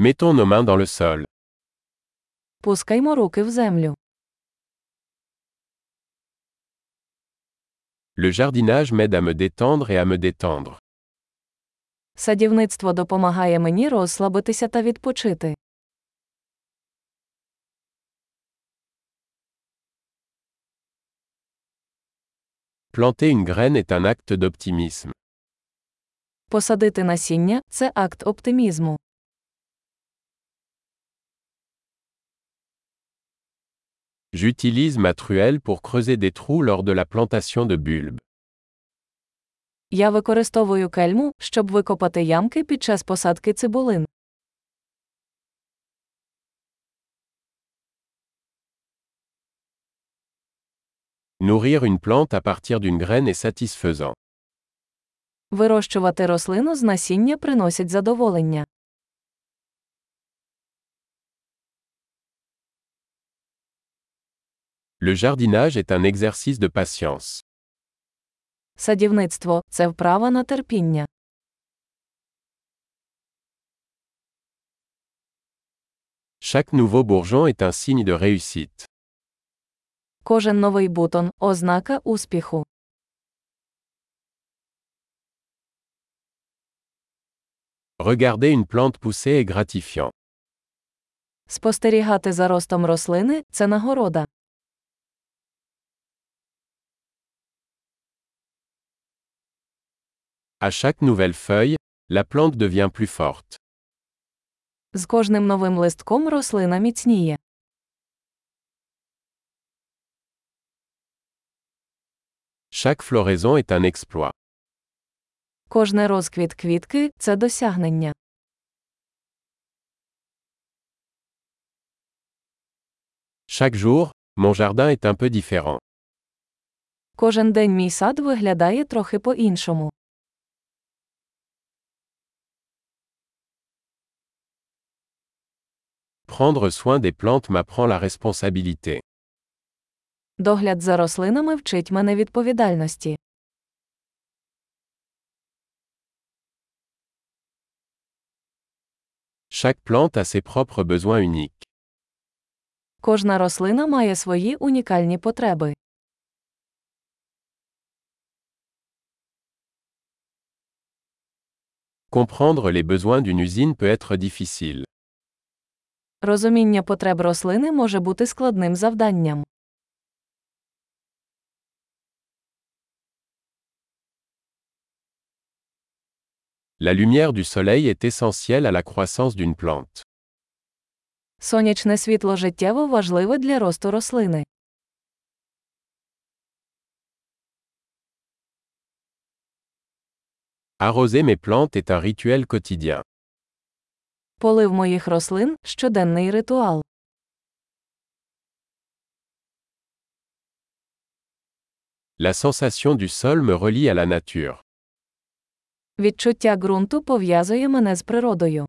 Mettons nos mains dans le sol. Пускаймо руки в землю. Le jardinage m'aide à me détendre et à me détendre. Садівництво допомагає мені розслабитися та відпочити. Planter une graine est un acte d'optimisme. Посадити насіння це акт оптимізму. J'utilise ma truelle pour creuser des trous lors de la plantation de bulbes. Я використовую кельму, щоб викопати ямки під час посадки цибулин. Nourrir une plante à partir d'une graine est satisfaisant. Вирощувати рослину з насіння приносить задоволення. Le jardinage est un exercice de patience. Садівництво це вправа на терпіння. Chaque nouveau bourgeon est un signe de réussite. Кожен новий бутон ознака успіху. Regarder une plante pousser est gratifiant. Спостерігати за ростом рослини це нагорода. À chaque nouvelle feuille, la plante devient plus forte. З кожним новим листком рослина міцніє. Chaque floraison est un exploit. Кожний розквіт квітки це досягнення. Chaque jour, mon jardin est un peu différent. Кожен день мій сад виглядає трохи по-іншому. Prendre soin des plantes m'apprend la responsabilité. Догляд за рослинами вчить мене відповідальності. Chaque plante a ses propres besoins uniques. Кожна рослина має свої унікальні потреби. Comprendre les besoins d'une usine peut être difficile. Розуміння потреб рослини може бути складним завданням. La lumière du soleil est essentielle à la croissance d'une plante. Сонячне світло життєво важливе для росту рослини. Arroser mes plantes est un rituel quotidien. Полив моїх рослин щоденний ритуал. La sensation du sol me relie à la nature. Відчуття ґрунту пов'язує мене з природою.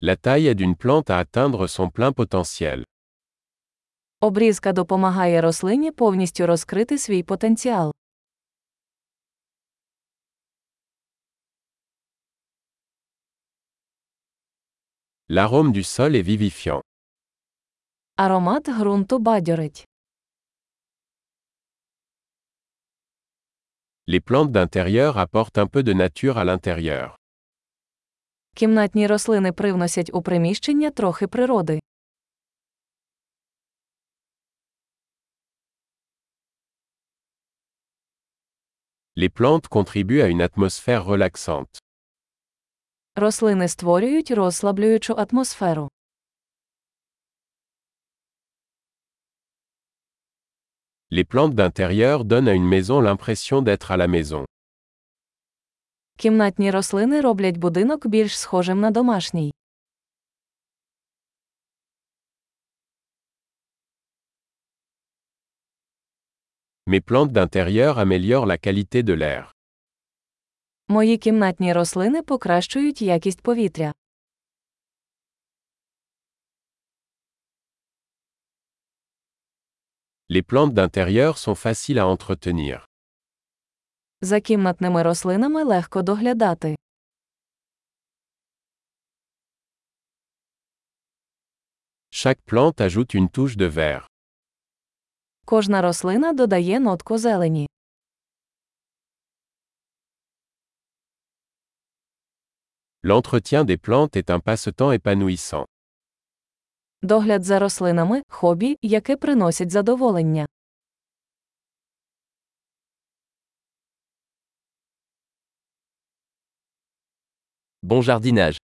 La taille aide une plante à atteindre son plein potentiel. Обрізка допомагає рослині повністю розкрити свій потенціал. L'arôme du sol est vivifiant. Аромат ґрунту бадьорить. Les plantes d'intérieur apportent un peu de nature à l'intérieur. Кімнатні рослини привносять у приміщення трохи природи. Les plantes contribuent à une atmosphère relaxante. Рослини створюють розслаблюючу атмосферу. Les plantes d'intérieur donnent à une maison l'impression d'être à la maison. Кімнатні рослини роблять будинок більш схожим на домашній. Mes plantes d'intérieur améliorent la qualité de l'air. Мої кімнатні рослини покращують якість повітря. Les plantes d'intérieur sont faciles à entretenir. За кімнатними рослинами легко доглядати. Chaque plante ajoute une touche de vert. Кожна рослина додає нотку зелені. L'entretien des plantes est un passe-temps épanouissant. Догляд за рослинами хобі, яке приносить задоволення. Bon jardinage.